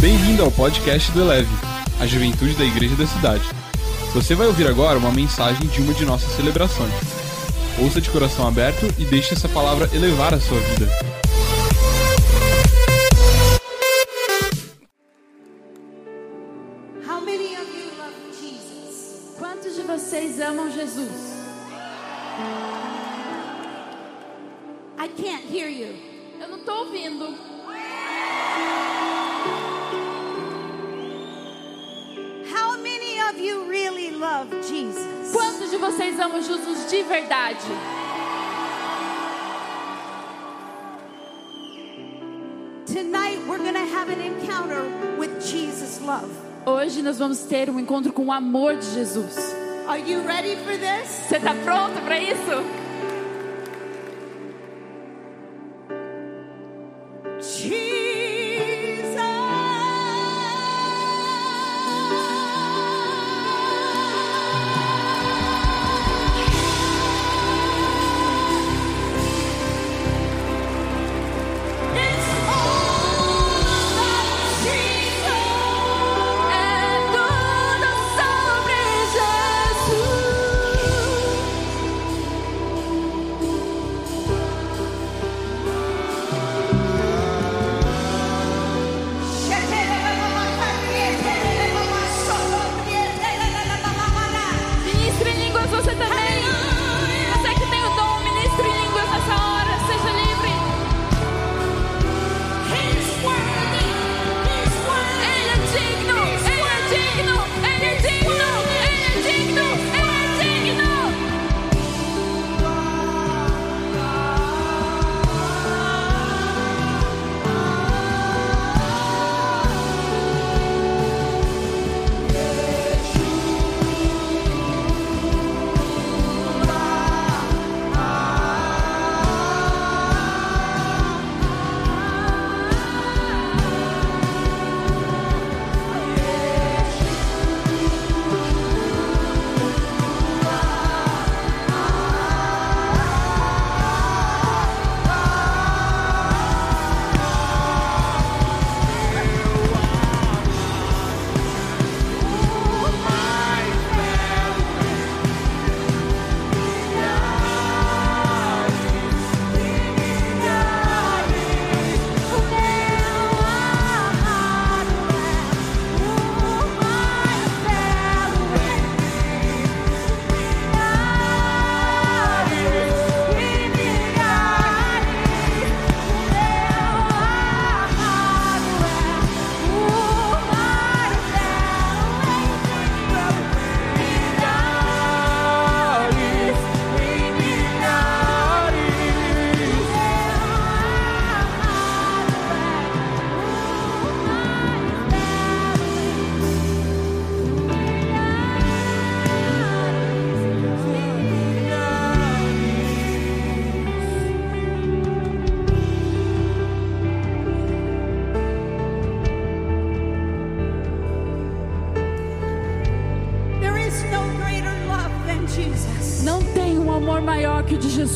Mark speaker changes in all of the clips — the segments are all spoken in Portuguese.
Speaker 1: Bem-vindo ao podcast do Eleve, a juventude da igreja da cidade. Você vai ouvir agora uma mensagem de uma de nossas celebrações. Ouça de coração aberto e deixe essa palavra elevar a sua vida.
Speaker 2: Quantos de vocês amam Jesus?
Speaker 3: I can't hear you.
Speaker 2: Eu não estou ouvindo.
Speaker 3: love Jesus?
Speaker 2: Quantos de vocês amam Jesus de verdade?
Speaker 3: Tonight we're have an encounter with Jesus love.
Speaker 2: Hoje nós vamos ter um encontro com o amor de Jesus.
Speaker 3: Are you ready for this?
Speaker 2: Você está pronto para isso?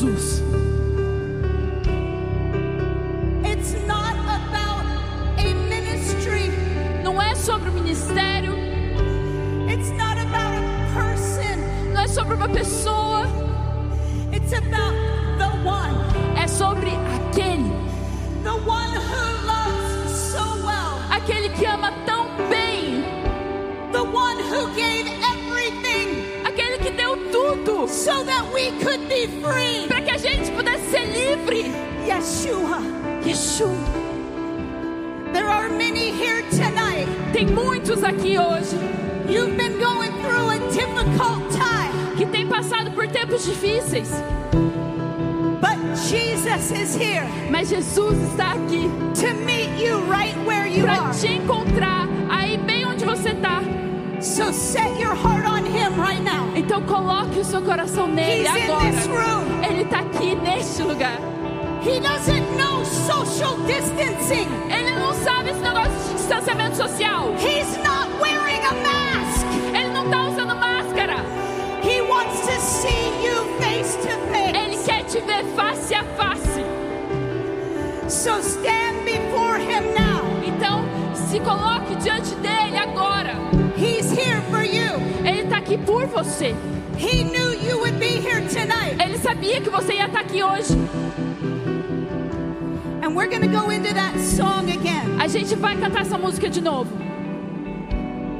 Speaker 2: Jesus.
Speaker 3: So stand before him now.
Speaker 2: Então, se
Speaker 3: coloque diante dele agora.
Speaker 2: He's here for you.
Speaker 3: Ele está aqui por você.
Speaker 2: He knew you would be here tonight.
Speaker 3: Ele sabia que você ia estar aqui hoje.
Speaker 2: And we're gonna go into that song again.
Speaker 3: A gente vai cantar essa música de novo.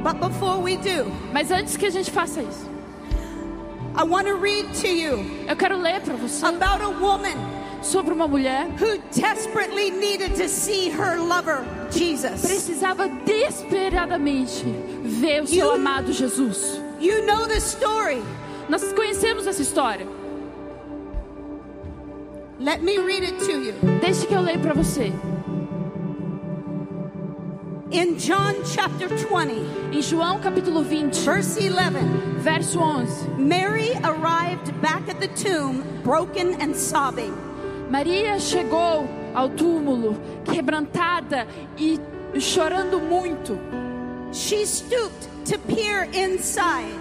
Speaker 2: But before we do,
Speaker 3: mas antes que a gente faça isso,
Speaker 2: I want to read to you.
Speaker 3: Eu quero ler para você.
Speaker 2: About a woman
Speaker 3: sobre uma mulher
Speaker 2: who desperately needed to see her lover, Jesus.
Speaker 3: precisava desesperadamente ver o seu
Speaker 2: You-
Speaker 3: amado Jesus.
Speaker 2: You know the story.
Speaker 3: Nós conhecemos essa história.
Speaker 2: Let me read it to you.
Speaker 3: Deixe que eu leia para você.
Speaker 2: In John chapter 20,
Speaker 3: Em João capítulo 20,
Speaker 2: verse 11,
Speaker 3: verso 11.
Speaker 2: Mary arrived back at the tomb, broken and sobbing.
Speaker 3: Maria chegou ao túmulo quebrantada e chorando muito.
Speaker 2: She stooped to peer inside,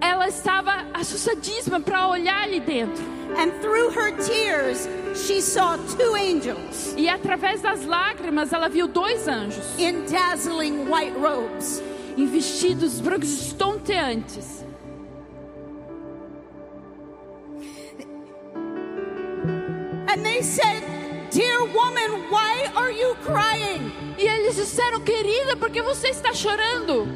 Speaker 3: Ela estava assustadíssima para olhar ali dentro.
Speaker 2: and through her tears, she saw two angels
Speaker 3: E através das lágrimas ela viu dois anjos
Speaker 2: in dazzling white robes.
Speaker 3: em vestidos brancos estonteantes.
Speaker 2: And they said, Dear woman, why are you crying?
Speaker 3: E eles disseram, querida, por que você está chorando?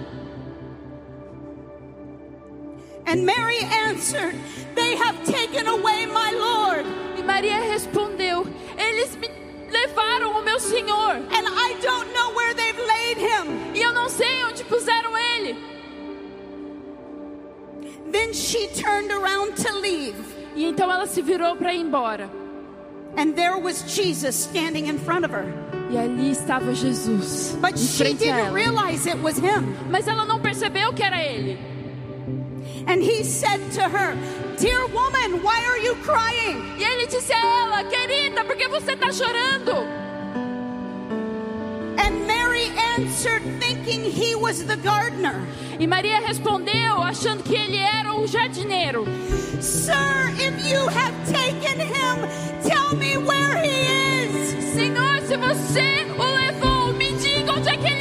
Speaker 2: And Mary answered, They have taken away my Lord,
Speaker 3: E Maria respondeu, eles me levaram o meu Senhor.
Speaker 2: and I don't know where they've laid him.
Speaker 3: E eu não sei onde puseram ele.
Speaker 2: Then she turned around to leave,
Speaker 3: E então ela se virou para ir embora.
Speaker 2: And there was Jesus standing in front of her.
Speaker 3: E ali estava Jesus,
Speaker 2: But
Speaker 3: em
Speaker 2: she
Speaker 3: frente
Speaker 2: didn't realize it was him.
Speaker 3: Mas ela não percebeu que era ele.
Speaker 2: And he said to her, Dear woman, why are you crying?
Speaker 3: E ele disse a ela, querida, por que você está chorando?
Speaker 2: Answered, thinking he was the gardener.
Speaker 3: E Maria respondeu, achando que ele era o jardineiro.
Speaker 2: Sir, if you have taken him, tell me where he is.
Speaker 3: Senhor, se você o levou, me diga onde é que ele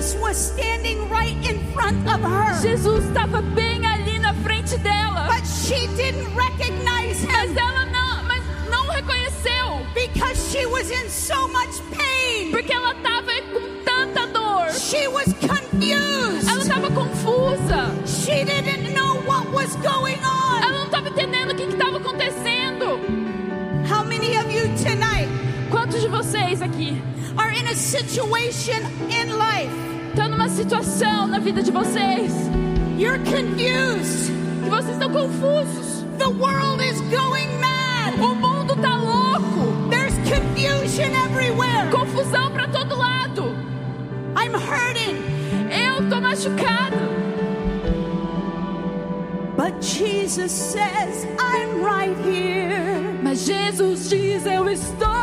Speaker 2: Jesus was standing right in front of her.
Speaker 3: Jesus estava bem ali na frente dela.
Speaker 2: But she didn't recognize
Speaker 3: Mas
Speaker 2: him
Speaker 3: ela não, mas não reconheceu.
Speaker 2: because she was in so much pain.
Speaker 3: Porque ela estava com tanta dor.
Speaker 2: She was confused.
Speaker 3: Ela estava confusa.
Speaker 2: She didn't know what was going on.
Speaker 3: Ela não estava entendendo o que estava acontecendo. De vocês aqui
Speaker 2: are in a situation in life?
Speaker 3: estão numa situação na vida de vocês
Speaker 2: You're confused.
Speaker 3: que vocês estão confusos?
Speaker 2: The world is going mad.
Speaker 3: O mundo tá louco.
Speaker 2: There's confusion everywhere.
Speaker 3: Confusão para todo lado.
Speaker 2: I'm hurting.
Speaker 3: Eu tô machucado.
Speaker 2: But Jesus says, I'm right here.
Speaker 3: Mas Jesus diz: Eu estou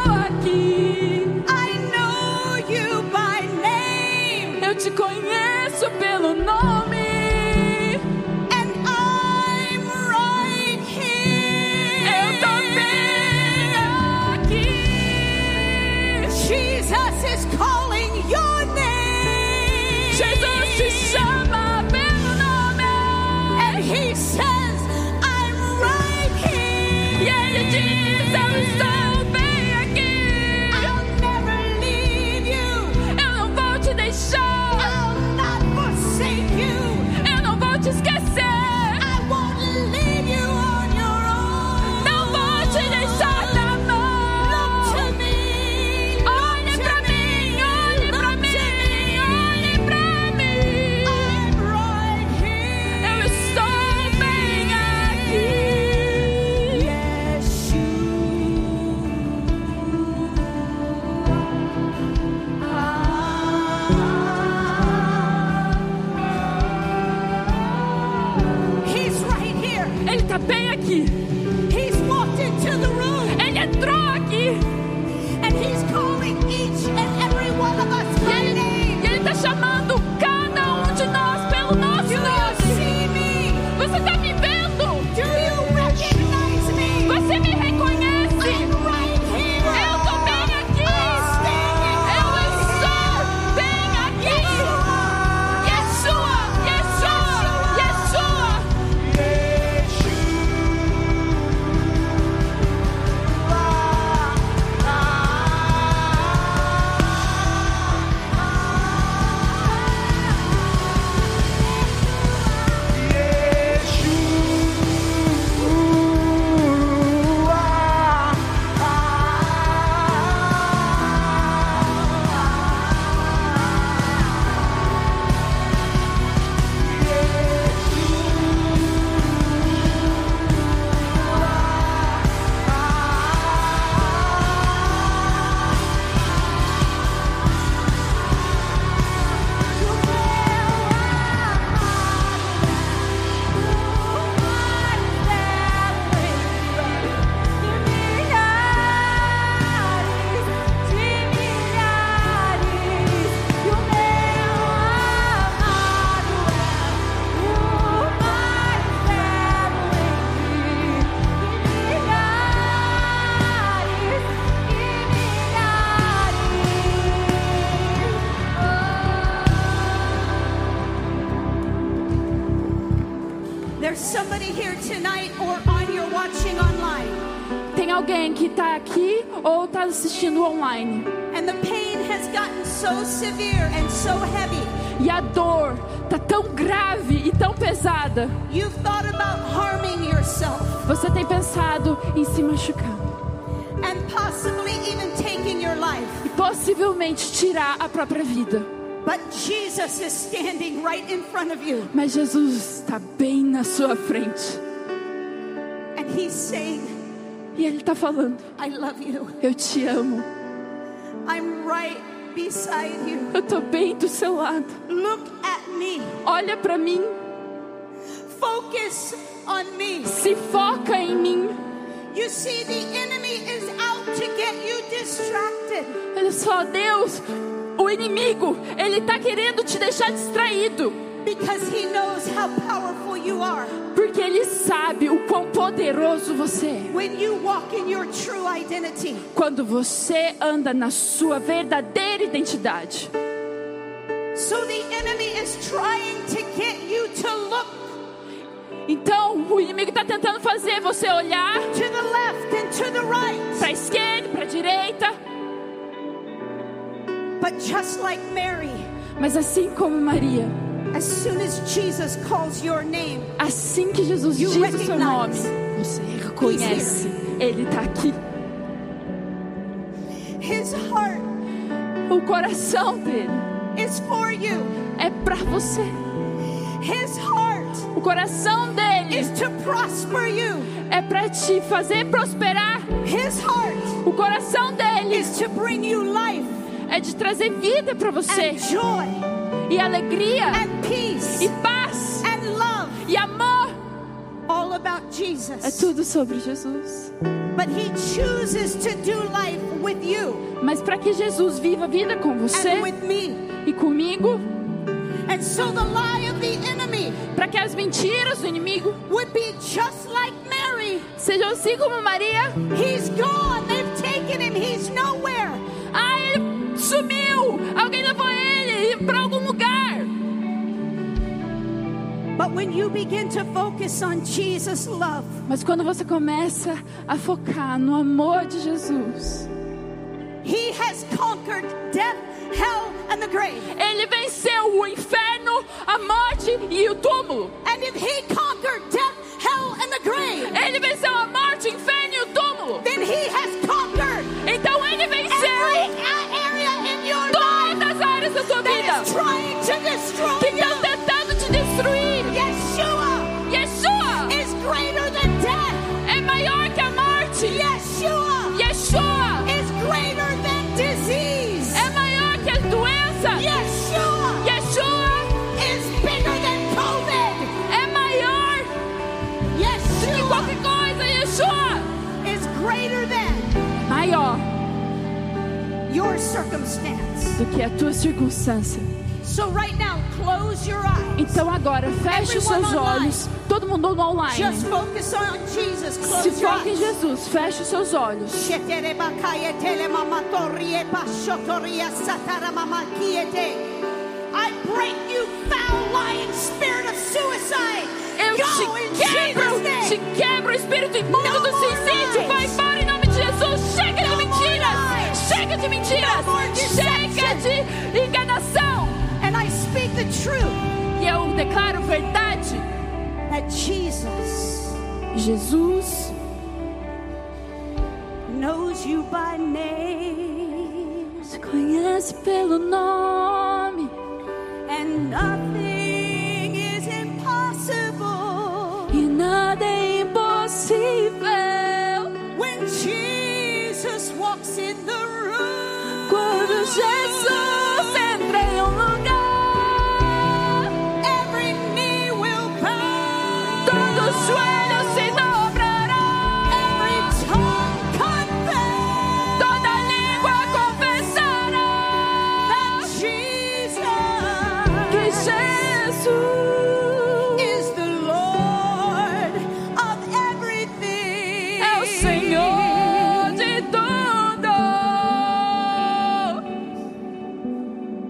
Speaker 3: Eu te conheço pelo nome.
Speaker 2: He's
Speaker 3: walked into the room. Tem alguém que está aqui ou está assistindo online. E a dor está tão grave e tão pesada. Você tem pensado em se machucar. E possivelmente tirar a própria vida.
Speaker 2: But Jesus is standing right in front of you
Speaker 3: Mas Jesus está bem na sua frente
Speaker 2: and he's saying,
Speaker 3: e ele está falando:
Speaker 2: I love you.
Speaker 3: Eu te amo.
Speaker 2: I'm right beside you.
Speaker 3: Eu tô bem do seu lado.
Speaker 2: Look at me.
Speaker 3: Olha para mim.
Speaker 2: Focus on me.
Speaker 3: Se foca em mim.
Speaker 2: You see, the enemy is out to get you distracted.
Speaker 3: Olha só, Deus, o inimigo, ele tá querendo te deixar distraído. Porque ele sabe o quão poderoso você é. Quando você anda na sua verdadeira identidade.
Speaker 2: so the enemy is trying to get you to look
Speaker 3: Então, o inimigo está tentando fazer você olhar
Speaker 2: right.
Speaker 3: para a esquerda, para a direita.
Speaker 2: But just like Mary,
Speaker 3: Mas assim como Maria,
Speaker 2: as soon as Jesus calls your name,
Speaker 3: assim que Jesus diz o seu nome, você reconhece, ele está aqui.
Speaker 2: his heart
Speaker 3: O coração dele
Speaker 2: is for you.
Speaker 3: é para você.
Speaker 2: His heart
Speaker 3: O coração dele
Speaker 2: is to prosper you.
Speaker 3: é para te fazer prosperar.
Speaker 2: His heart
Speaker 3: O coração dele
Speaker 2: is to bring you life
Speaker 3: é de trazer vida para você e alegria
Speaker 2: and peace
Speaker 3: e paz
Speaker 2: and love.
Speaker 3: e amor.
Speaker 2: All about
Speaker 3: É
Speaker 2: Jesus.
Speaker 3: tudo sobre Jesus.
Speaker 2: But he chooses to do life with you
Speaker 3: Mas para que Jesus viva a vida com você e comigo,
Speaker 2: And so the lie of the enemy
Speaker 3: para que as mentiras do inimigo
Speaker 2: would be just like Mary.
Speaker 3: sejam assim como Maria.
Speaker 2: He's gone. They've taken him. He's nowhere.
Speaker 3: Mas quando você começa a focar no amor de Jesus,
Speaker 2: he has conquered death, hell, and the grave.
Speaker 3: ele venceu o inferno, a morte e o túmulo.
Speaker 2: And if he conquered death, hell, and the grave,
Speaker 3: Ele venceu a morte, o inferno e o túmulo.
Speaker 2: then he has conquered
Speaker 3: Então ele
Speaker 2: every
Speaker 3: venceu
Speaker 2: area in your
Speaker 3: todas as áreas da sua
Speaker 2: that
Speaker 3: vida
Speaker 2: is trying to destroy your circumstance.
Speaker 3: do que a tua circunstância.
Speaker 2: So right now, close your eyes.
Speaker 3: Então agora feche os seus
Speaker 2: online.
Speaker 3: olhos. Todo mundo online.
Speaker 2: Just focus on Jesus.
Speaker 3: Se
Speaker 2: Close your
Speaker 3: foque em. Jesus. Feche os seus olhos.
Speaker 2: I break you foul lying spirit of suicide.
Speaker 3: Eu
Speaker 2: Go
Speaker 3: te quebro, te quebro espírito imundo do suicídio.
Speaker 2: lies.
Speaker 3: Vai de mentiras. Chega de enganação.
Speaker 2: And I speak the truth
Speaker 3: E eu declaro verdade.
Speaker 2: that Jesus
Speaker 3: Jesus
Speaker 2: knows you by name.
Speaker 3: te conhece pelo nome.
Speaker 2: And nothing
Speaker 3: Quando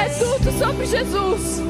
Speaker 3: É tudo sobre Jesus.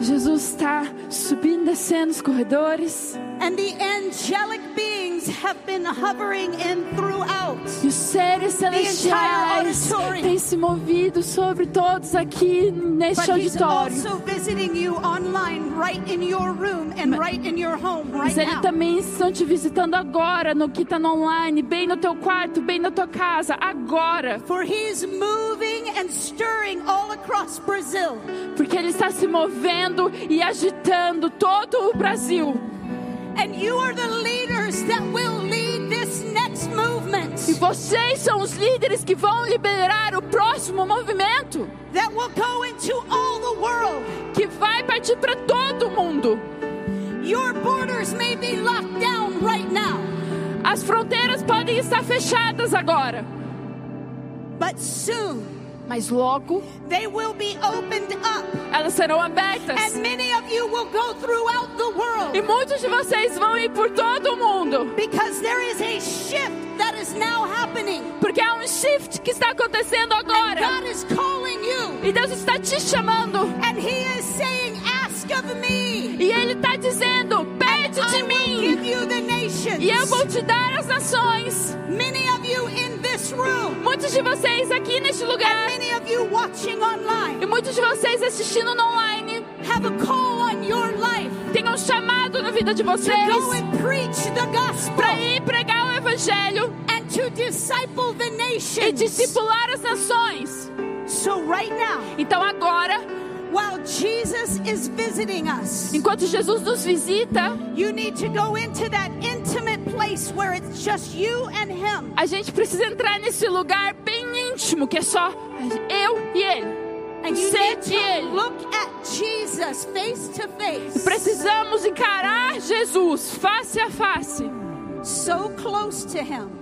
Speaker 2: Jesus
Speaker 3: está subindo, descendo os corredores.
Speaker 2: Have been hovering in throughout.
Speaker 3: E os seres celestiais têm se movido sobre todos aqui neste auditório. Mas ele também estão te visitando agora, no que está online, bem no teu quarto, bem na tua casa, agora.
Speaker 2: For he's moving and stirring all across Brazil.
Speaker 3: Porque ele está se movendo e agitando todo o Brasil.
Speaker 2: And you are the leaders that will lead this next movement.
Speaker 3: E vocês são os líderes que vão liderar o próximo movimento, que vai partir para todo mundo.
Speaker 2: Your borders may be locked down right now,
Speaker 3: As fronteiras podem estar fechadas agora,
Speaker 2: but soon
Speaker 3: mas logo
Speaker 2: they will be opened up.
Speaker 3: elas serão abertas.
Speaker 2: And many of you will go throughout the world
Speaker 3: E muitos de vocês vão ir por todo o mundo.
Speaker 2: because there is a shift that is now happening.
Speaker 3: Porque há um shift que está acontecendo
Speaker 2: And
Speaker 3: agora.
Speaker 2: God is calling you.
Speaker 3: E Deus está te chamando.
Speaker 2: And He is saying.
Speaker 3: E Ele está dizendo: pede de mim. E eu vou te dar as nações.
Speaker 2: Many of you in this room,
Speaker 3: Muitos de vocês aqui neste lugar.
Speaker 2: many of you watching online,
Speaker 3: E muitos de vocês assistindo no online.
Speaker 2: have a call on your life
Speaker 3: Tem um chamado na vida de vocês. Para ir pregar o Evangelho.
Speaker 2: and to disciple the
Speaker 3: E discipular as nações.
Speaker 2: So right now,
Speaker 3: Então agora,
Speaker 2: while Jesus is visiting us,
Speaker 3: enquanto Jesus nos visita,
Speaker 2: you need to go into that intimate place where it's just you and him.
Speaker 3: a gente precisa entrar nesse lugar bem íntimo, que é só eu e Ele.
Speaker 2: And you need
Speaker 3: e
Speaker 2: to
Speaker 3: ele.
Speaker 2: look at Jesus face to face.
Speaker 3: Precisamos encarar Jesus face a face,
Speaker 2: So close to him.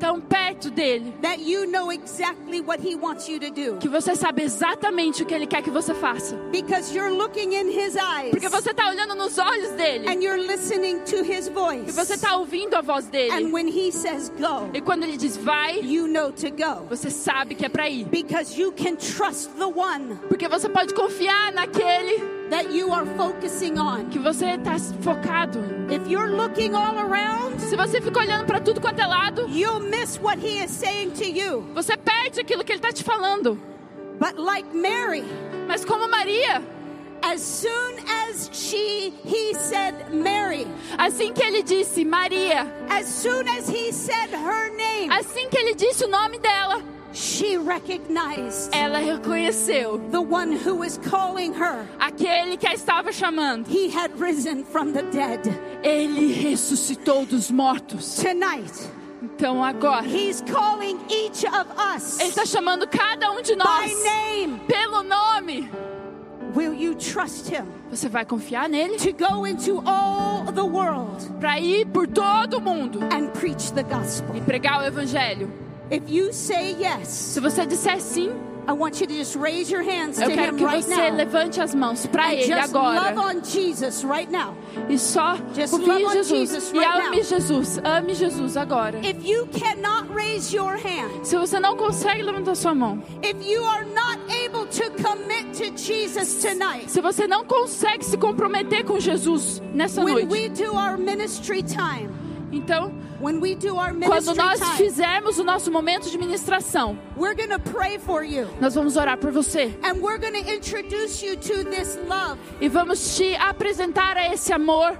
Speaker 3: Tão perto dele,
Speaker 2: that you know exactly what He wants you to do.
Speaker 3: que você sabe exatamente o que ele quer que você faça.
Speaker 2: Because you're looking in His eyes
Speaker 3: Porque você tá olhando nos olhos dele
Speaker 2: and you're listening to His
Speaker 3: e
Speaker 2: voice.
Speaker 3: você tá ouvindo a voz
Speaker 2: And
Speaker 3: dele.
Speaker 2: when He says go,
Speaker 3: E quando ele diz vai,
Speaker 2: you know to go.
Speaker 3: você sabe que é pra ir.
Speaker 2: Because you can trust the one
Speaker 3: Porque você pode confiar naquele
Speaker 2: that you are focusing on.
Speaker 3: que você tá focado.
Speaker 2: If you're looking all around,
Speaker 3: Se você fica olhando pra tudo quanto é lado,
Speaker 2: you'll miss what He is saying to you.
Speaker 3: você perde aquilo que ele tá te falando.
Speaker 2: But like Mary,
Speaker 3: Mas como Maria,
Speaker 2: as soon as she he said Mary,
Speaker 3: assim que ele disse Maria,
Speaker 2: as soon as he said her name,
Speaker 3: assim que ele disse o nome dela,
Speaker 2: she recognized
Speaker 3: ela reconheceu
Speaker 2: the one who was calling her.
Speaker 3: aquele que a estava chamando.
Speaker 2: He had risen from the dead.
Speaker 3: Ele ressuscitou dos mortos.
Speaker 2: Tonight,
Speaker 3: Então agora,
Speaker 2: he's calling each of us
Speaker 3: ele está chamando cada um de
Speaker 2: by
Speaker 3: nós
Speaker 2: name.
Speaker 3: pelo nome.
Speaker 2: Will you trust him
Speaker 3: Você vai confiar nele
Speaker 2: to go into all the world
Speaker 3: para ir por todo o mundo
Speaker 2: and preach the gospel?
Speaker 3: e pregar o evangelho.
Speaker 2: If you say yes,
Speaker 3: Se você disser sim,
Speaker 2: I want you to just raise your hands to
Speaker 3: eu quero
Speaker 2: him
Speaker 3: que
Speaker 2: right
Speaker 3: você
Speaker 2: now.
Speaker 3: levante as mãos para ele
Speaker 2: just love
Speaker 3: agora
Speaker 2: on Jesus right now.
Speaker 3: e só
Speaker 2: Just
Speaker 3: confie
Speaker 2: love
Speaker 3: em
Speaker 2: on
Speaker 3: Jesus
Speaker 2: Jesus
Speaker 3: e
Speaker 2: right
Speaker 3: ame
Speaker 2: now.
Speaker 3: Jesus, ame Jesus agora.
Speaker 2: If you cannot raise your hand,
Speaker 3: Se você não consegue levantar sua mão,
Speaker 2: if you are not able to commit to Jesus tonight,
Speaker 3: se você não consegue se comprometer com Jesus nessa
Speaker 2: when
Speaker 3: noite,
Speaker 2: we do our ministry time,
Speaker 3: então quando nós fizermos o nosso momento de ministração,
Speaker 2: we're going to pray for you.
Speaker 3: nós vamos orar por você.
Speaker 2: And we're going to introduce you to this love.
Speaker 3: E vamos te apresentar a esse amor,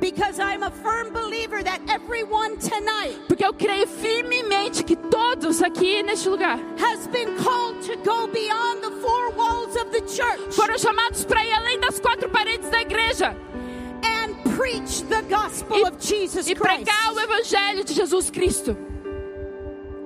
Speaker 2: because I'm a firm believer that everyone tonight
Speaker 3: porque eu creio firmemente que todos aqui neste lugar foram chamados para ir além das quatro paredes da igreja
Speaker 2: preach the gospel
Speaker 3: e,
Speaker 2: of Jesus
Speaker 3: e
Speaker 2: Christ.
Speaker 3: pregar o evangelho de Jesus Cristo.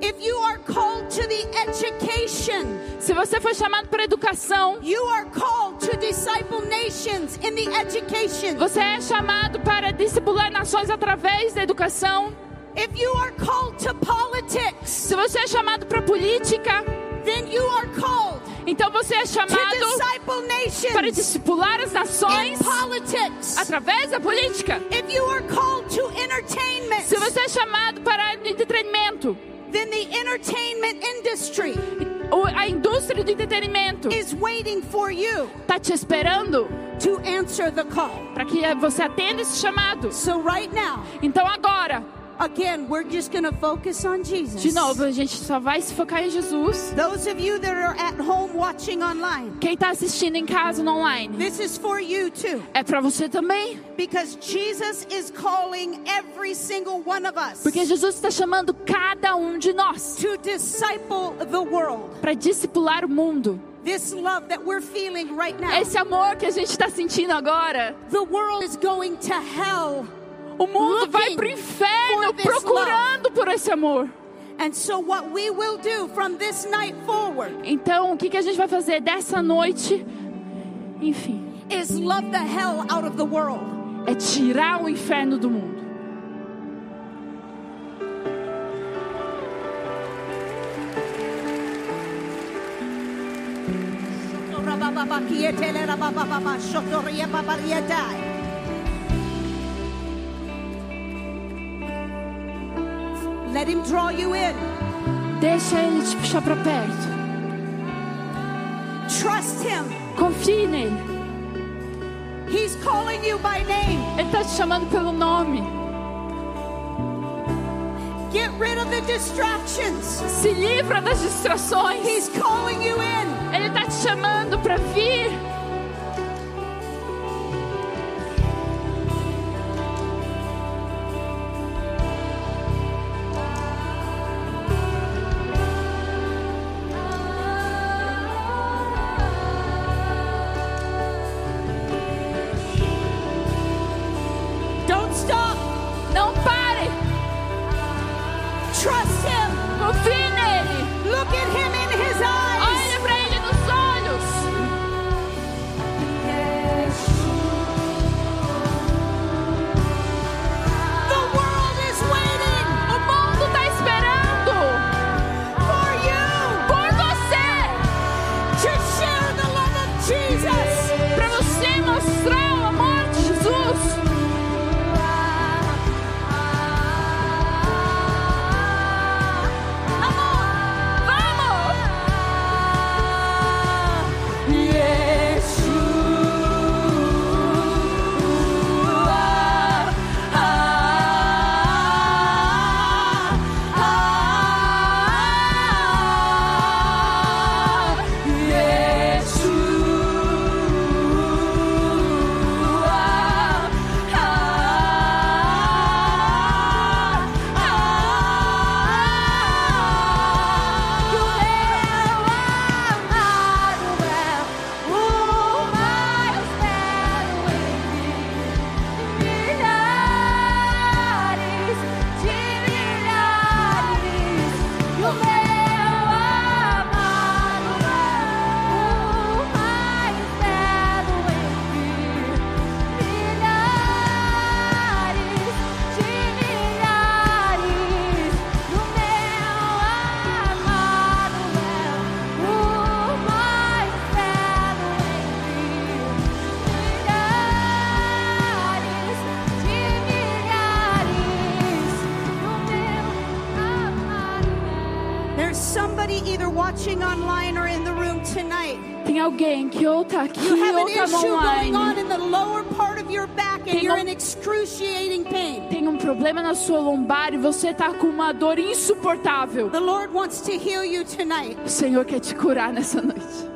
Speaker 2: If you are called to the education,
Speaker 3: Se você foi chamado para educação,
Speaker 2: you are called to disciple nations in the education.
Speaker 3: você é chamado para discipular nações através da educação.
Speaker 2: If you are called to politics,
Speaker 3: Se você é chamado para política,
Speaker 2: then you are called
Speaker 3: então você é chamado para discipular as nações
Speaker 2: politics.
Speaker 3: através da política.
Speaker 2: If you are called to entertainment,
Speaker 3: Se você é chamado para entretenimento,
Speaker 2: then the entertainment industry
Speaker 3: a indústria do entretenimento
Speaker 2: is waiting for you
Speaker 3: está te esperando para que você atenda esse chamado.
Speaker 2: So right now,
Speaker 3: Então agora,
Speaker 2: again, we're just going to focus on Jesus.
Speaker 3: de novo, a gente só vai se focar em Jesus.
Speaker 2: Those of you that are at home watching online,
Speaker 3: Quem está assistindo em casa no online,
Speaker 2: this is for you too.
Speaker 3: é para você também.
Speaker 2: Because Jesus is calling every single one of us
Speaker 3: Porque Jesus está chamando cada um de nós
Speaker 2: to disciple the world.
Speaker 3: para discipular o mundo.
Speaker 2: This love that we're feeling right now.
Speaker 3: Esse amor que a gente está sentindo agora,
Speaker 2: The world is going to hell.
Speaker 3: O mundo vai para o inferno procurando por esse amor. Então, o que, que a gente vai fazer dessa noite? Enfim,
Speaker 2: is love the hell out of the world.
Speaker 3: é tirar o inferno do mundo.
Speaker 2: Let him draw you in.
Speaker 3: Deixa ele te puxar para perto.
Speaker 2: Trust him.
Speaker 3: Confie nele.
Speaker 2: He's calling you by name.
Speaker 3: Ele está te chamando pelo nome.
Speaker 2: Get rid of the distractions.
Speaker 3: Se livra das distrações.
Speaker 2: He's calling you in.
Speaker 3: Ele está te chamando para vir. Tem alguém que ou tá aqui
Speaker 2: you have
Speaker 3: ou tá
Speaker 2: on
Speaker 3: online.
Speaker 2: in the lower part of your back and
Speaker 3: Tem
Speaker 2: you're
Speaker 3: um-
Speaker 2: in excruciating pain.
Speaker 3: Tem um problema na sua lombar e você tá com uma dor insuportável.
Speaker 2: The Lord wants to heal you tonight.
Speaker 3: O Senhor quer te curar nessa noite.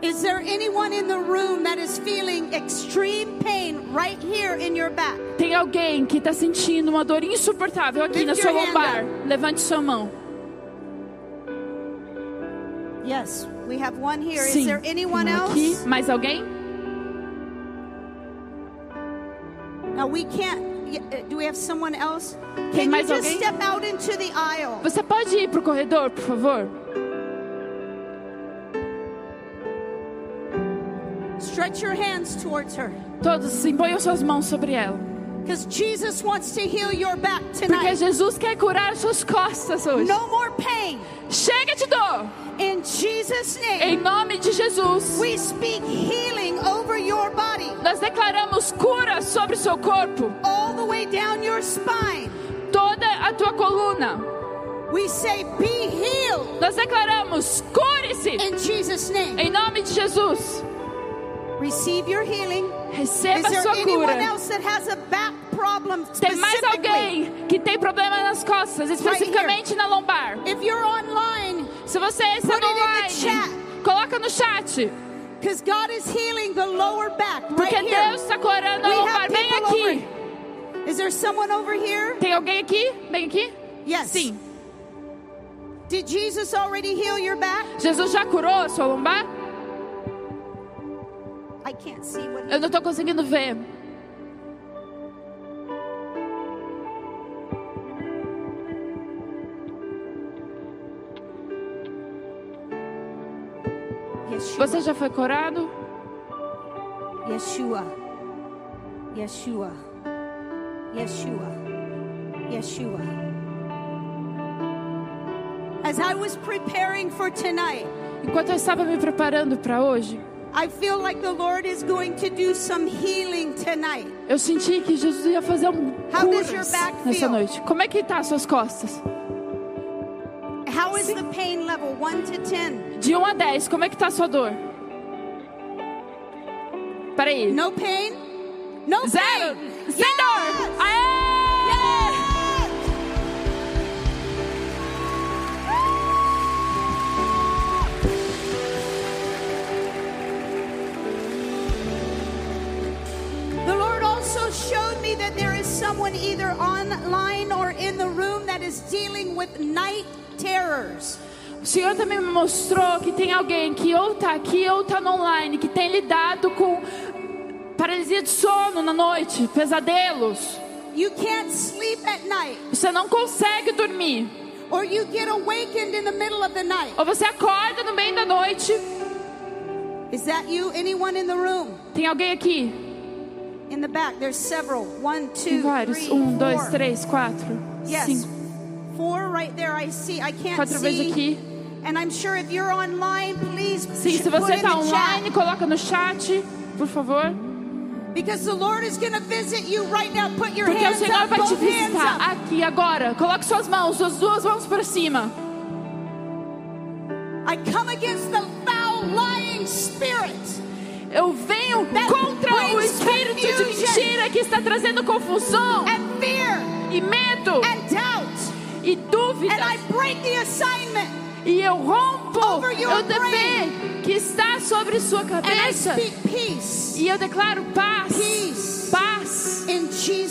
Speaker 2: Is there anyone in the room that is feeling extreme pain right here in your back?
Speaker 3: Tem alguém que tá sentindo uma dor insuportável aqui
Speaker 2: Lift
Speaker 3: na sua lombar. Levante sua mão.
Speaker 2: Yes, we have one here. Is
Speaker 3: Sim.
Speaker 2: there anyone
Speaker 3: um aqui.
Speaker 2: else?
Speaker 3: Mais alguém?
Speaker 2: Now we can't. uh, Do we have someone else?
Speaker 3: Tem
Speaker 2: Can you
Speaker 3: mais
Speaker 2: just
Speaker 3: alguém?
Speaker 2: step out into the aisle?
Speaker 3: Você pode ir pro corredor, por favor?
Speaker 2: Stretch your hands towards her.
Speaker 3: Todos, sim, ponham suas mãos sobre ela.
Speaker 2: Jesus wants to heal your back
Speaker 3: Porque
Speaker 2: tonight.
Speaker 3: Jesus quer curar as suas costas hoje.
Speaker 2: No more pain.
Speaker 3: Chega de dor!
Speaker 2: In Jesus'
Speaker 3: Em
Speaker 2: name,
Speaker 3: nome de Jesus,
Speaker 2: we speak healing over your body,
Speaker 3: nós declaramos cura sobre o seu corpo,
Speaker 2: all the way down your spine.
Speaker 3: toda a tua coluna.
Speaker 2: We say, be healed
Speaker 3: Nós declaramos cure-se
Speaker 2: in Jesus' name.
Speaker 3: em nome de Jesus.
Speaker 2: Receive your healing.
Speaker 3: Receba a sua cura. Tem mais alguém que tem problema nas costas, especificamente na lombar. Se você está
Speaker 2: in the
Speaker 3: online, coloca no chat.
Speaker 2: because God is healing the lower back
Speaker 3: Porque
Speaker 2: right here.
Speaker 3: Deus está curando a lombar. Vem aqui.
Speaker 2: Is there someone over here?
Speaker 3: Tem alguém aqui? Vem aqui?
Speaker 2: Yes.
Speaker 3: Sim.
Speaker 2: Did Jesus already heal your back?
Speaker 3: Jesus já curou a sua lombar? Eu não estou conseguindo ver. Você já foi curado?
Speaker 2: Yeshua. Yeshua. Yeshua. Yeshua. As I was preparing for tonight,
Speaker 3: Enquanto eu estava me preparando para hoje,
Speaker 2: I feel like the Lord is going to do some healing tonight.
Speaker 3: eu senti que Jesus ia fazer um
Speaker 2: How does your
Speaker 3: curas
Speaker 2: back
Speaker 3: nessa noite. Como é que tá as suas costas?
Speaker 2: How is the pain level? 1 to 10.
Speaker 3: De 1 a 10, como é que tá a sua dor? Peraí.
Speaker 2: No pain? No
Speaker 3: Zero.
Speaker 2: pain.
Speaker 3: Sem dor. Aê!
Speaker 2: Someone either online or in the room that is dealing with night terrors.
Speaker 3: O Senhor também me mostrou que tem alguém que ou tá aqui ou tá no online, que tem lidado com paralisia de sono na noite, pesadelos.
Speaker 2: You can't sleep at night,
Speaker 3: Você não consegue dormir.
Speaker 2: or you get awakened in the middle of the night.
Speaker 3: Ou você acorda no meio da noite.
Speaker 2: Is that you? Anyone in the room?
Speaker 3: Tem alguém aqui?
Speaker 2: In the back, there's several. One, two,
Speaker 3: vários.
Speaker 2: three,
Speaker 3: Um, dois,
Speaker 2: four.
Speaker 3: três, quatro,
Speaker 2: Yes,
Speaker 3: cinco.
Speaker 2: four right there. I see. I can't
Speaker 3: Quatro vezes aqui.
Speaker 2: And I'm sure if you're online, please
Speaker 3: Sim, se
Speaker 2: put
Speaker 3: você
Speaker 2: in
Speaker 3: está
Speaker 2: the
Speaker 3: online,
Speaker 2: chat.
Speaker 3: coloca no chat, por favor.
Speaker 2: Because the Lord is going to visit you right now. Put your
Speaker 3: Porque o
Speaker 2: hands
Speaker 3: Senhor
Speaker 2: up,
Speaker 3: vai te visitar aqui agora. Coloque suas mãos, suas duas mãos para cima.
Speaker 2: I come against the foul, lying spirit.
Speaker 3: Eu venho
Speaker 2: That
Speaker 3: que está trazendo confusão
Speaker 2: and fear
Speaker 3: e medo e
Speaker 2: And I
Speaker 3: dúvidas.
Speaker 2: break the assignment
Speaker 3: E eu rompo o dever que está sobre sua cabeça. E eu declaro paz.
Speaker 2: Peace.
Speaker 3: Paz.
Speaker 2: In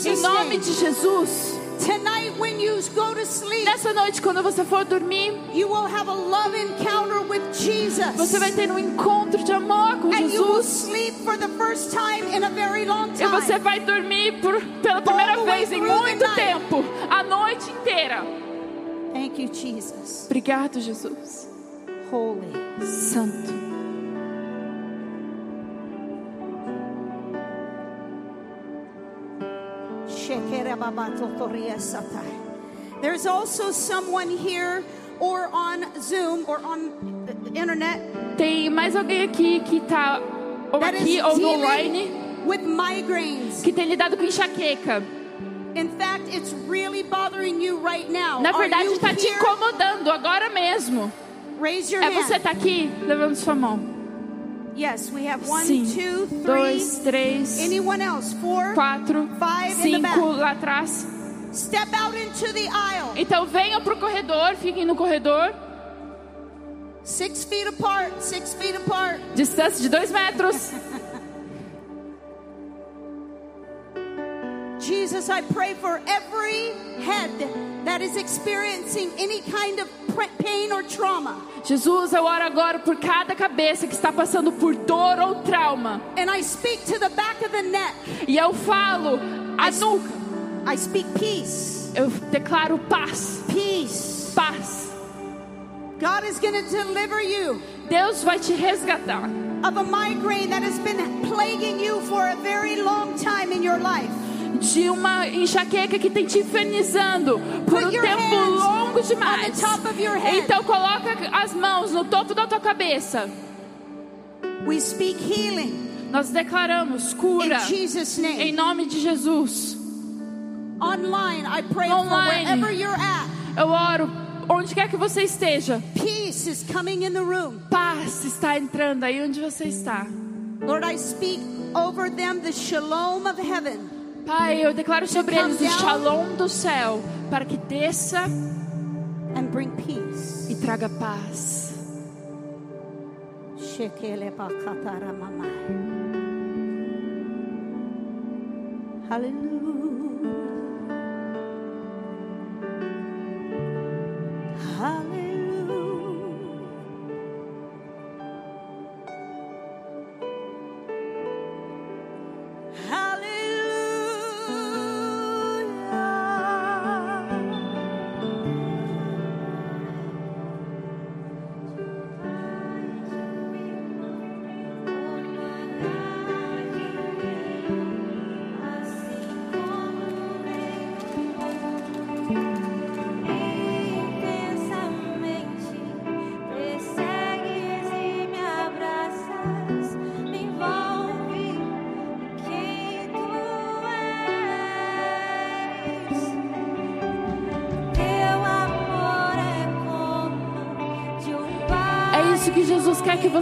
Speaker 3: Em nome
Speaker 2: name.
Speaker 3: de Jesus.
Speaker 2: Tonight, when you go to sleep,
Speaker 3: Nessa noite, quando você for dormir,
Speaker 2: you will have a love encounter with Jesus.
Speaker 3: você vai ter um encontro de amor com
Speaker 2: and you will
Speaker 3: Jesus.
Speaker 2: sleep for the first time in a very long
Speaker 3: E
Speaker 2: time.
Speaker 3: você vai dormir por, pela primeira vez em muito tempo, a noite inteira.
Speaker 2: Thank you, Jesus.
Speaker 3: Obrigado, Jesus.
Speaker 2: Holy.
Speaker 3: Santo.
Speaker 2: There's also someone here or on Zoom or on the internet
Speaker 3: Tem mais alguém aqui que tá ou aqui ou no online
Speaker 2: with migraines.
Speaker 3: que tem lidado com enxaqueca.
Speaker 2: In fact, it's really bothering you right now.
Speaker 3: Na verdade, está te incomodando agora mesmo.
Speaker 2: Raise your
Speaker 3: É você
Speaker 2: hand.
Speaker 3: tá aqui? Levanta sua mão.
Speaker 2: Yes, we have one,
Speaker 3: Sim.
Speaker 2: two, three.
Speaker 3: Dois, três,
Speaker 2: Anyone else? Four.
Speaker 3: quatro,
Speaker 2: Five in the back.
Speaker 3: cinco lá atrás.
Speaker 2: Step out into the aisle.
Speaker 3: Então venham pro corredor, fiquem no corredor.
Speaker 2: Six feet apart. Six feet apart.
Speaker 3: Distância de dois metros.
Speaker 2: Jesus, I pray for every head that is experiencing any kind of pain or trauma.
Speaker 3: Jesus, eu oro agora por cada cabeça que está passando por dor ou trauma.
Speaker 2: And I speak to the back of the neck.
Speaker 3: E eu falo a nuca.
Speaker 2: I speak peace.
Speaker 3: Eu declaro paz.
Speaker 2: Peace.
Speaker 3: Paz.
Speaker 2: God is going to deliver you
Speaker 3: Deus vai te resgatar
Speaker 2: of a migraine that has been plaguing you for a very long time in your life.
Speaker 3: De uma enxaqueca que tem te infernizando por um tempo longo
Speaker 2: on
Speaker 3: demais. Então coloca as mãos no topo da tua cabeça.
Speaker 2: We speak healing
Speaker 3: Nós declaramos cura em nome de Jesus.
Speaker 2: Online, I pray
Speaker 3: Online.
Speaker 2: for wherever you're at.
Speaker 3: Eu oro onde quer que você esteja.
Speaker 2: Peace is coming in the room.
Speaker 3: Paz está entrando aí onde você está.
Speaker 2: Lord, I speak over them the shalom of heaven.
Speaker 3: Pai, eu declaro sobre eles o shalom do céu para que desça
Speaker 2: and bring peace.
Speaker 3: e traga paz.
Speaker 2: Shekelebakataramamai.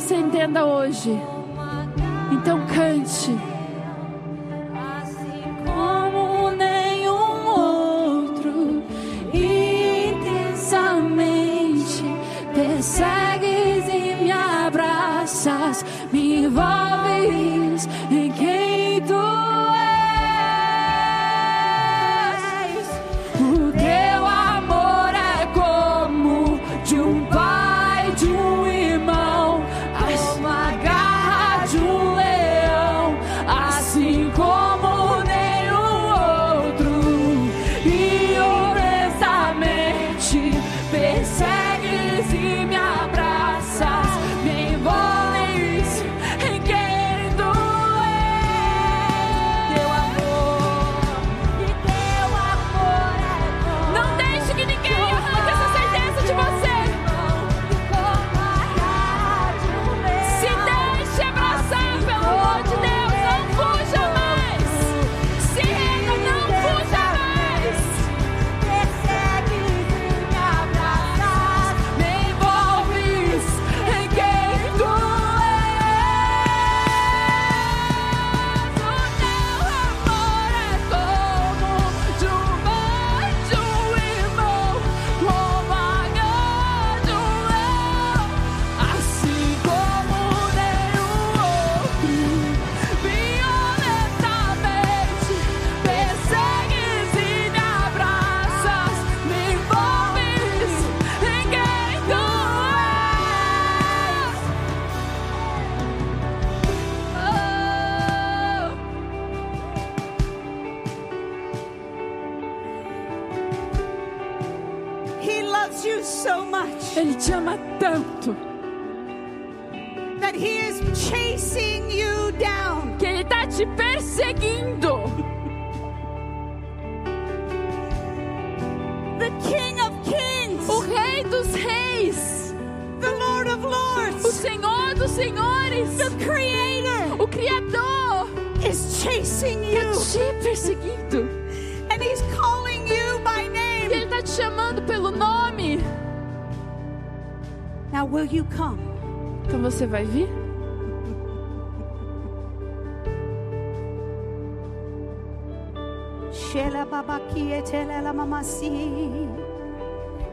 Speaker 3: Você entenda hoje. Então cante. Senhores,
Speaker 2: the Creator
Speaker 3: o Criador,
Speaker 2: is chasing you.
Speaker 3: te perseguindo.
Speaker 2: And he's calling you by
Speaker 3: E
Speaker 2: name.
Speaker 3: ele tá te chamando pelo nome.
Speaker 2: Now, will you come?
Speaker 3: Então você vai vir?
Speaker 2: Shela baba kie tele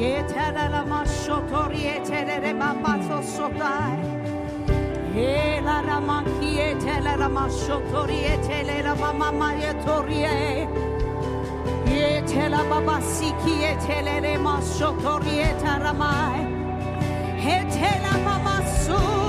Speaker 2: Yetere la mashotor yetere babato sotar. Hela la makiyetere la mashotor yetere la mama mayetoriye. Yetela babasi kiyetere mashotor yetere may. Hetela mama sur.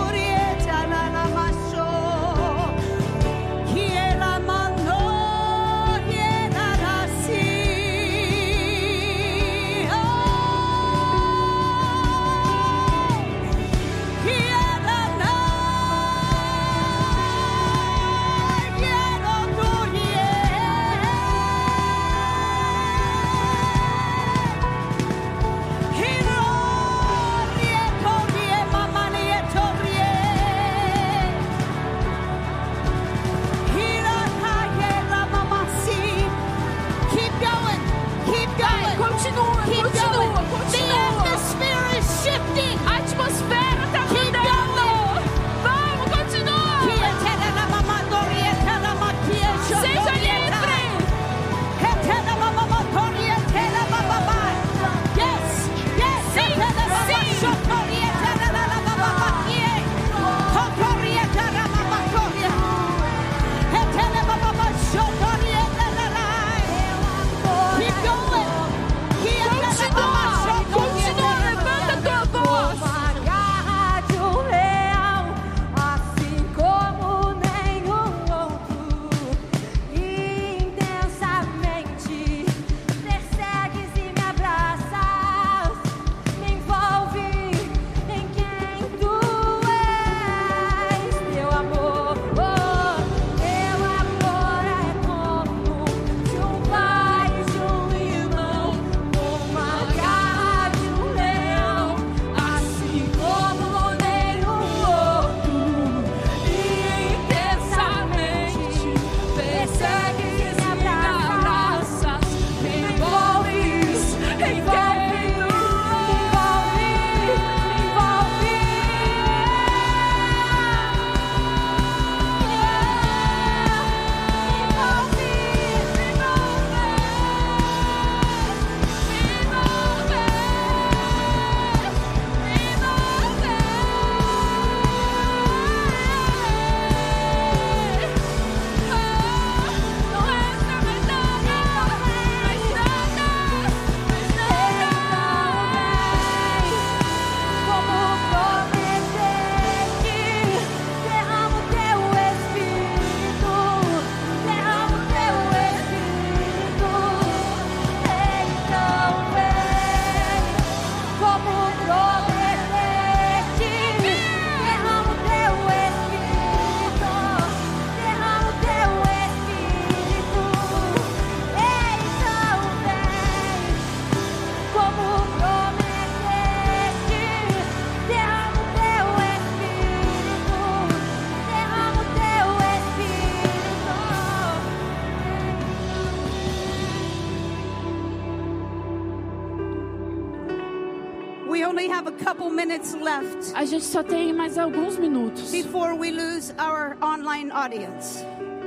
Speaker 2: Minutes left
Speaker 3: A gente só tem mais alguns minutos
Speaker 2: before we lose our online audience.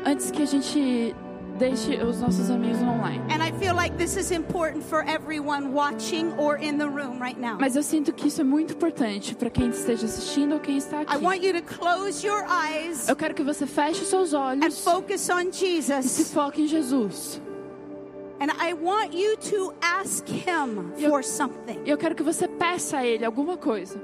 Speaker 3: antes que a gente deixe os nossos amigos online.
Speaker 2: And I feel like this is important for everyone watching or in the room right now.
Speaker 3: Mas eu sinto que isso é muito importante para quem esteja assistindo ou quem está
Speaker 2: I
Speaker 3: aqui.
Speaker 2: want you to close your eyes
Speaker 3: Eu quero que você feche os seus
Speaker 2: and
Speaker 3: olhos
Speaker 2: focus on
Speaker 3: e se
Speaker 2: Jesus.
Speaker 3: foque em Jesus. Eu-
Speaker 2: for something.
Speaker 3: Eu quero que você peça a Ele alguma coisa.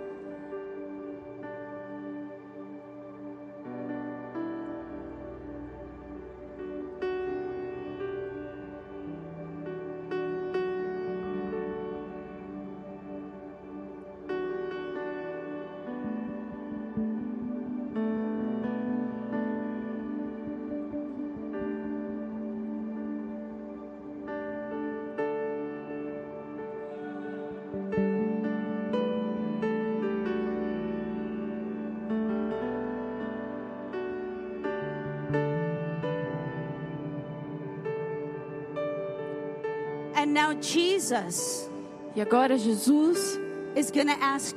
Speaker 2: Jesus
Speaker 4: E agora Jesus
Speaker 2: is going to ask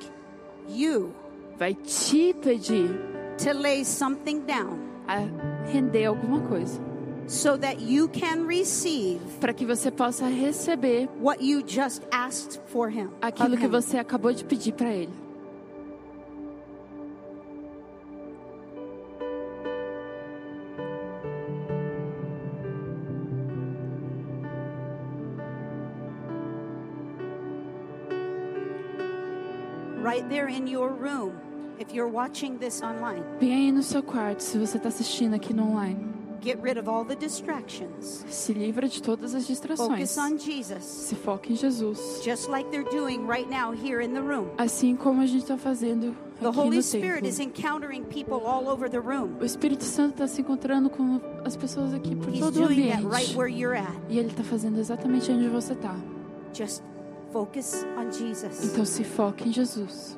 Speaker 2: you
Speaker 4: vai te pedir
Speaker 2: to lay something down
Speaker 4: a render alguma coisa.
Speaker 2: so that you can receive
Speaker 4: Para que você possa receber
Speaker 2: what you just asked for him.
Speaker 4: aquilo que você acabou de pedir para Ele.
Speaker 2: Right there in your room if you're watching this online.
Speaker 4: Bem aí no seu quarto, se você está assistindo aqui no online.
Speaker 2: Get rid of all the distractions.
Speaker 4: Se livra de todas as distrações.
Speaker 2: Focus on Jesus,
Speaker 4: Se foca em Jesus.
Speaker 2: just like they're doing right now here in the room.
Speaker 4: Assim como a gente está fazendo
Speaker 2: The
Speaker 4: aqui
Speaker 2: Holy
Speaker 4: no
Speaker 2: Spirit is encountering people all over the room.
Speaker 4: O Espírito Santo está se encontrando com as pessoas aqui por
Speaker 2: He's
Speaker 4: todo o
Speaker 2: doing that
Speaker 4: ambiente.
Speaker 2: right where you're at.
Speaker 4: E Ele está fazendo exatamente onde você está.
Speaker 2: Just focus on Jesus.
Speaker 4: Então se foca em Jesus.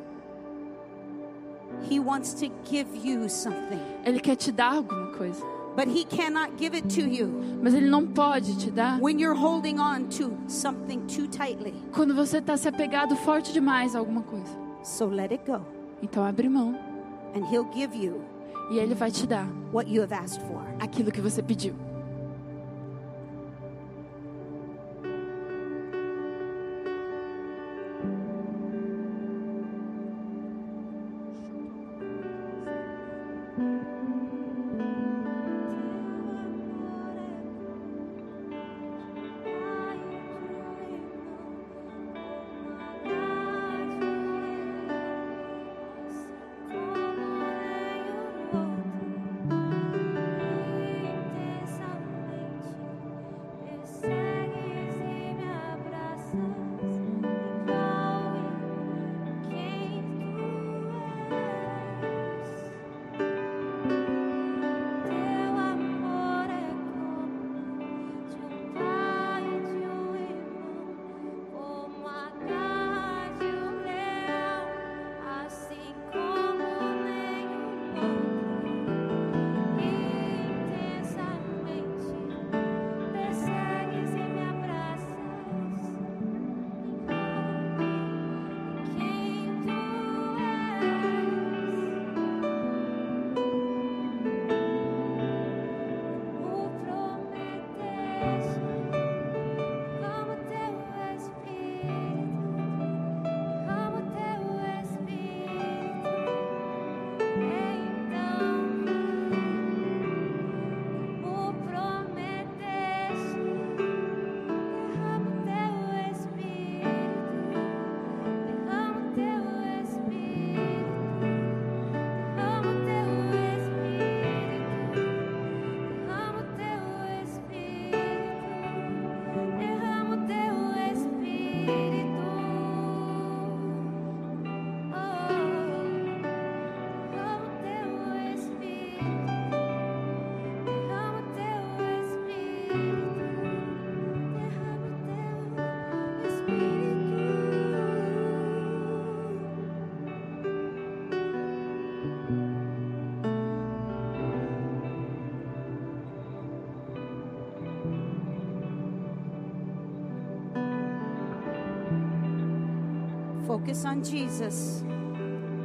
Speaker 2: He wants to give you something,
Speaker 4: Ele quer te dar alguma coisa.
Speaker 2: but He cannot give it to you
Speaker 4: Mas Ele não pode te dar
Speaker 2: when you're holding on to something too tightly.
Speaker 4: quando você está se apegado forte demais a alguma coisa.
Speaker 2: So let it go,
Speaker 4: Então abre mão
Speaker 2: and He'll give you
Speaker 4: e Ele vai te dar
Speaker 2: what you have asked for.
Speaker 4: aquilo que você pediu.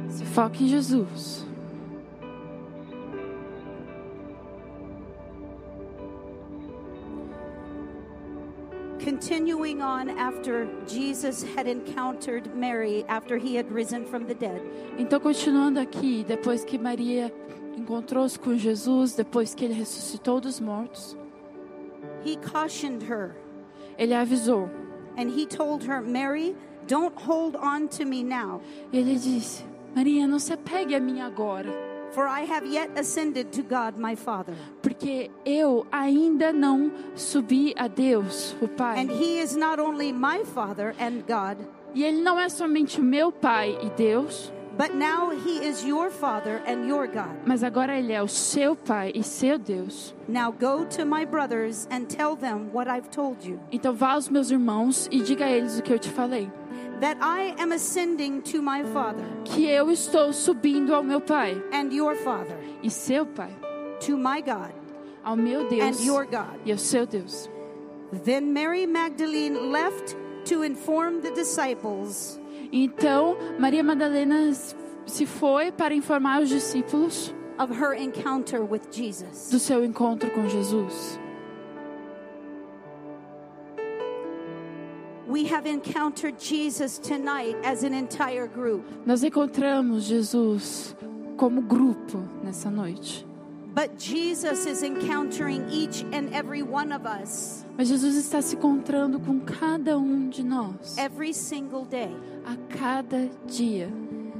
Speaker 4: Se foca em Jesus.
Speaker 2: Continuing on after Jesus had encountered Mary after he had risen from the dead.
Speaker 4: Então, continuando aqui, depois que Maria encontrou-se com Jesus, depois que ele ressuscitou dos mortos,
Speaker 2: He cautioned her
Speaker 4: ele avisou.
Speaker 2: and he told her, Mary, don't hold on to me now,
Speaker 4: ele disse: Maria, não se apegue a mim agora,
Speaker 2: for I have yet ascended to God my Father.
Speaker 4: porque eu ainda não subi a Deus, o Pai.
Speaker 2: And he is not only my Father and God,
Speaker 4: E ele não é somente o meu Pai e Deus,
Speaker 2: but now he is your Father and your God.
Speaker 4: mas agora ele é o seu Pai e seu Deus.
Speaker 2: Now go to my brothers and tell them what I've told you
Speaker 4: Então vá aos meus irmãos e diga a eles o que eu te falei.
Speaker 2: That I am ascending to my Father
Speaker 4: Que eu estou subindo ao meu Pai
Speaker 2: and your Father,
Speaker 4: e seu Pai,
Speaker 2: to my God
Speaker 4: ao meu Deus
Speaker 2: and your God.
Speaker 4: e ao seu Deus.
Speaker 2: Then Mary Magdalene left to inform the disciples
Speaker 3: Então, Maria Madalena se foi para informar os discípulos
Speaker 2: of her encounter with Jesus.
Speaker 3: do seu encontro com Jesus. Nós encontramos Jesus como grupo nessa noite.
Speaker 2: but Jesus is encountering each and every one of us
Speaker 3: Mas Jesus está se encontrando com cada um de nós
Speaker 2: every single day.
Speaker 3: a cada dia.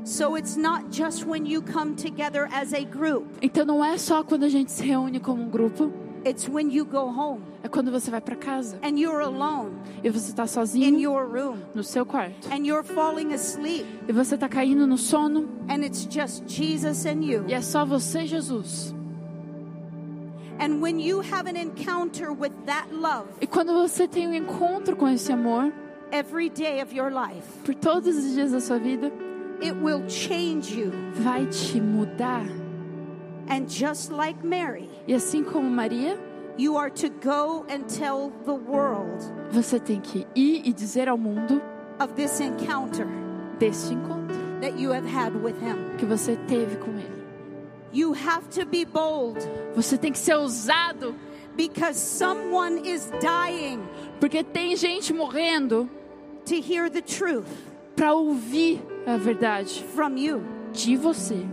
Speaker 2: So it's not just when you come together as a group,
Speaker 3: Então não é só quando a gente se reúne como um grupo,
Speaker 2: it's when you go home
Speaker 3: é quando você vai para casa
Speaker 2: and you're alone
Speaker 3: e você está
Speaker 2: in
Speaker 3: sozinho
Speaker 2: your room
Speaker 3: no seu quarto
Speaker 2: and you're falling asleep
Speaker 3: e você está caindo no sono
Speaker 2: and it's just Jesus and you.
Speaker 3: e é só você e Jesus.
Speaker 2: And when you have an encounter with that love
Speaker 3: E quando você tem um encontro com esse amor
Speaker 2: every day of your life,
Speaker 3: por todos os dias da sua vida,
Speaker 2: it will change you.
Speaker 3: vai te mudar.
Speaker 2: And just like Mary,
Speaker 3: E assim como Maria,
Speaker 2: you are to go and tell the world
Speaker 3: você tem que ir e dizer ao mundo
Speaker 2: of this encounter
Speaker 3: deste encontro
Speaker 2: that you have had with him.
Speaker 3: que você teve com ele.
Speaker 2: You have to be bold
Speaker 3: Você tem que ser ousado,
Speaker 2: because someone is dying
Speaker 3: porque tem gente morrendo
Speaker 2: to hear the truth
Speaker 3: para ouvir a verdade
Speaker 2: from you.
Speaker 3: de você.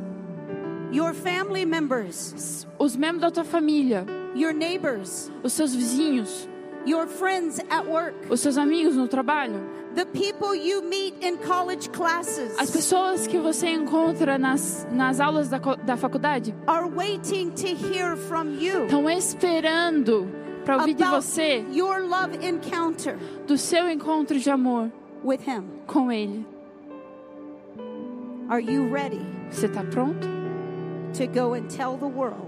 Speaker 2: Your family members,
Speaker 3: Os membros da tua família,
Speaker 2: your neighbors,
Speaker 3: os seus vizinhos,
Speaker 2: your friends at work,
Speaker 3: os seus amigos no trabalho,
Speaker 2: the people you meet in college classes
Speaker 3: as pessoas que você encontra nas, nas aulas da, da faculdade
Speaker 2: are waiting to hear from you
Speaker 3: estão esperando para ouvir de você
Speaker 2: your love encounter
Speaker 3: do seu encontro de amor
Speaker 2: with him.
Speaker 3: com ele.
Speaker 2: Are you ready
Speaker 3: Você está pronto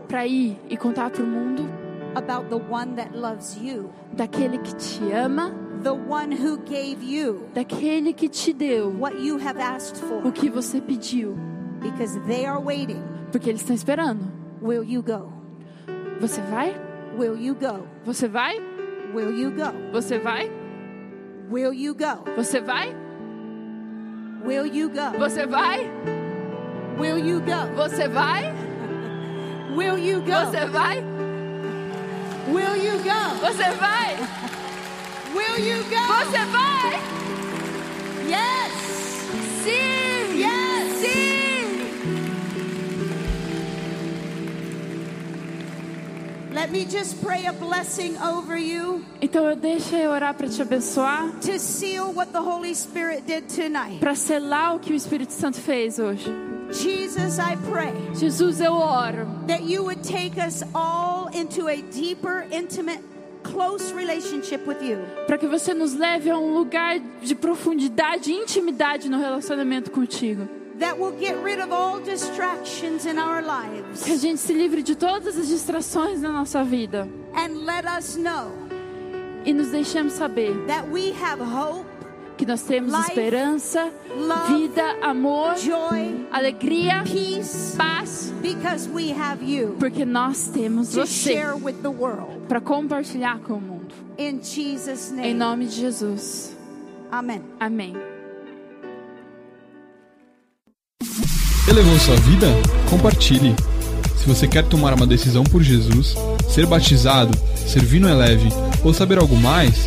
Speaker 3: para ir e contar para o mundo
Speaker 2: about the one that loves you,
Speaker 3: daquele que te ama,
Speaker 2: the one who gave you
Speaker 3: daquele que te deu
Speaker 2: what you have asked
Speaker 3: o
Speaker 2: for?
Speaker 3: que você pediu,
Speaker 2: Because they are waiting.
Speaker 3: porque eles estão esperando.
Speaker 2: Will you go?
Speaker 3: Você vai?
Speaker 2: Will you go?
Speaker 3: Você vai?
Speaker 2: Will you go?
Speaker 3: Você vai?
Speaker 2: Will you go?
Speaker 3: Você vai?
Speaker 2: Will you go?
Speaker 3: Você vai?
Speaker 2: Will you go?
Speaker 3: Você vai?
Speaker 2: Will you go?
Speaker 3: Você vai?
Speaker 2: Will you go?
Speaker 3: Você vai?
Speaker 2: Will you go?
Speaker 3: Você vai?
Speaker 2: Yes.
Speaker 3: Sim!
Speaker 2: Yes.
Speaker 3: Sim!
Speaker 2: Let me just pray a blessing over you
Speaker 3: Então eu deixo eu orar para te abençoar,
Speaker 2: to seal what the Holy Spirit did tonight.
Speaker 3: para selar o que o Espírito Santo fez hoje.
Speaker 2: Jesus, I pray
Speaker 3: Jesus, eu oro
Speaker 2: that you would take us all into a deeper, intimate, close relationship with you.
Speaker 3: para que você nos leve a um lugar de profundidade e intimidade no relacionamento contigo.
Speaker 2: That will get rid of all distractions in our
Speaker 3: Que a
Speaker 2: lives
Speaker 3: gente se livre de todas as distrações na nossa vida
Speaker 2: and let us know
Speaker 3: e nos deixemos saber
Speaker 2: that we have hope,
Speaker 3: que nós temos
Speaker 2: Life,
Speaker 3: esperança,
Speaker 2: love,
Speaker 3: vida, amor,
Speaker 2: joy,
Speaker 3: alegria,
Speaker 2: peace,
Speaker 3: paz,
Speaker 2: because we have you
Speaker 3: porque nós temos você
Speaker 2: share with the world.
Speaker 3: para compartilhar com o mundo. Em nome de Jesus.
Speaker 2: Amen.
Speaker 3: Amém.
Speaker 1: Elevou sua vida? Compartilhe. Se você quer tomar uma decisão por Jesus, ser batizado, servir no Eleve ou saber algo mais,